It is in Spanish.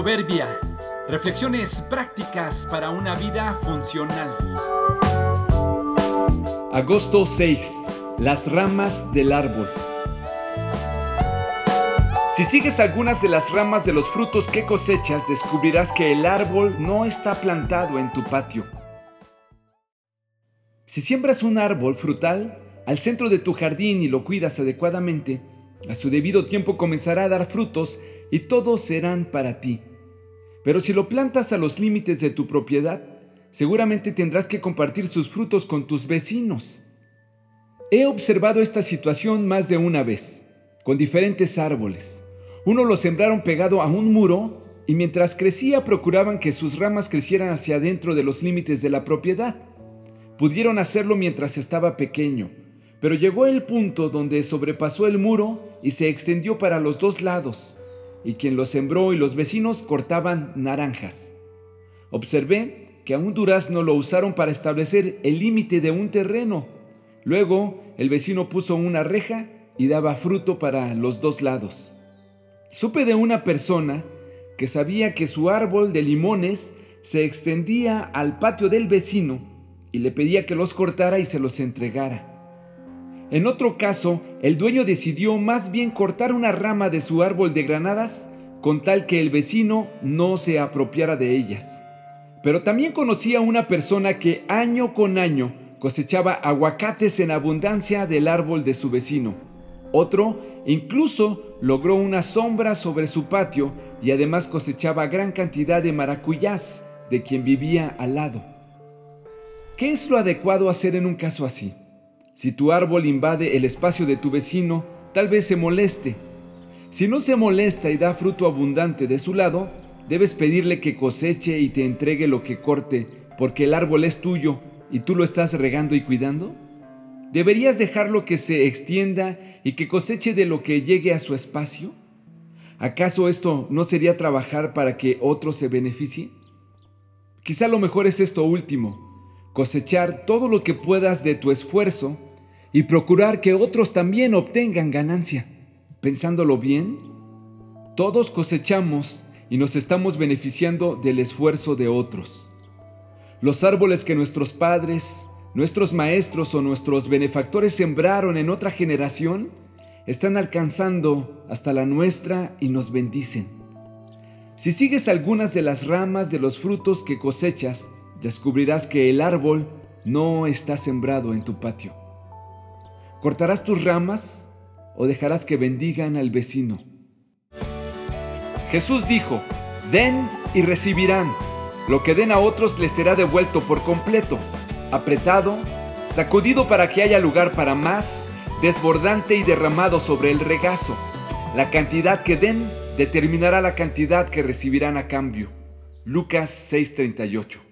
Proverbia. Reflexiones prácticas para una vida funcional. Agosto 6. Las ramas del árbol. Si sigues algunas de las ramas de los frutos que cosechas, descubrirás que el árbol no está plantado en tu patio. Si siembras un árbol frutal al centro de tu jardín y lo cuidas adecuadamente, a su debido tiempo comenzará a dar frutos y todos serán para ti. Pero si lo plantas a los límites de tu propiedad, seguramente tendrás que compartir sus frutos con tus vecinos. He observado esta situación más de una vez, con diferentes árboles. Uno lo sembraron pegado a un muro y mientras crecía procuraban que sus ramas crecieran hacia adentro de los límites de la propiedad. Pudieron hacerlo mientras estaba pequeño, pero llegó el punto donde sobrepasó el muro y se extendió para los dos lados y quien lo sembró y los vecinos cortaban naranjas. Observé que a un durazno lo usaron para establecer el límite de un terreno. Luego el vecino puso una reja y daba fruto para los dos lados. Supe de una persona que sabía que su árbol de limones se extendía al patio del vecino y le pedía que los cortara y se los entregara. En otro caso, el dueño decidió más bien cortar una rama de su árbol de granadas con tal que el vecino no se apropiara de ellas. Pero también conocía a una persona que año con año cosechaba aguacates en abundancia del árbol de su vecino. Otro incluso logró una sombra sobre su patio y además cosechaba gran cantidad de maracuyás de quien vivía al lado. ¿Qué es lo adecuado hacer en un caso así? Si tu árbol invade el espacio de tu vecino, tal vez se moleste. Si no se molesta y da fruto abundante de su lado, debes pedirle que coseche y te entregue lo que corte, porque el árbol es tuyo y tú lo estás regando y cuidando. ¿Deberías dejarlo que se extienda y que coseche de lo que llegue a su espacio? ¿Acaso esto no sería trabajar para que otro se beneficie? Quizá lo mejor es esto último, cosechar todo lo que puedas de tu esfuerzo y procurar que otros también obtengan ganancia. Pensándolo bien, todos cosechamos y nos estamos beneficiando del esfuerzo de otros. Los árboles que nuestros padres, nuestros maestros o nuestros benefactores sembraron en otra generación están alcanzando hasta la nuestra y nos bendicen. Si sigues algunas de las ramas de los frutos que cosechas, descubrirás que el árbol no está sembrado en tu patio. ¿Cortarás tus ramas o dejarás que bendigan al vecino? Jesús dijo, den y recibirán. Lo que den a otros les será devuelto por completo, apretado, sacudido para que haya lugar para más, desbordante y derramado sobre el regazo. La cantidad que den determinará la cantidad que recibirán a cambio. Lucas 6:38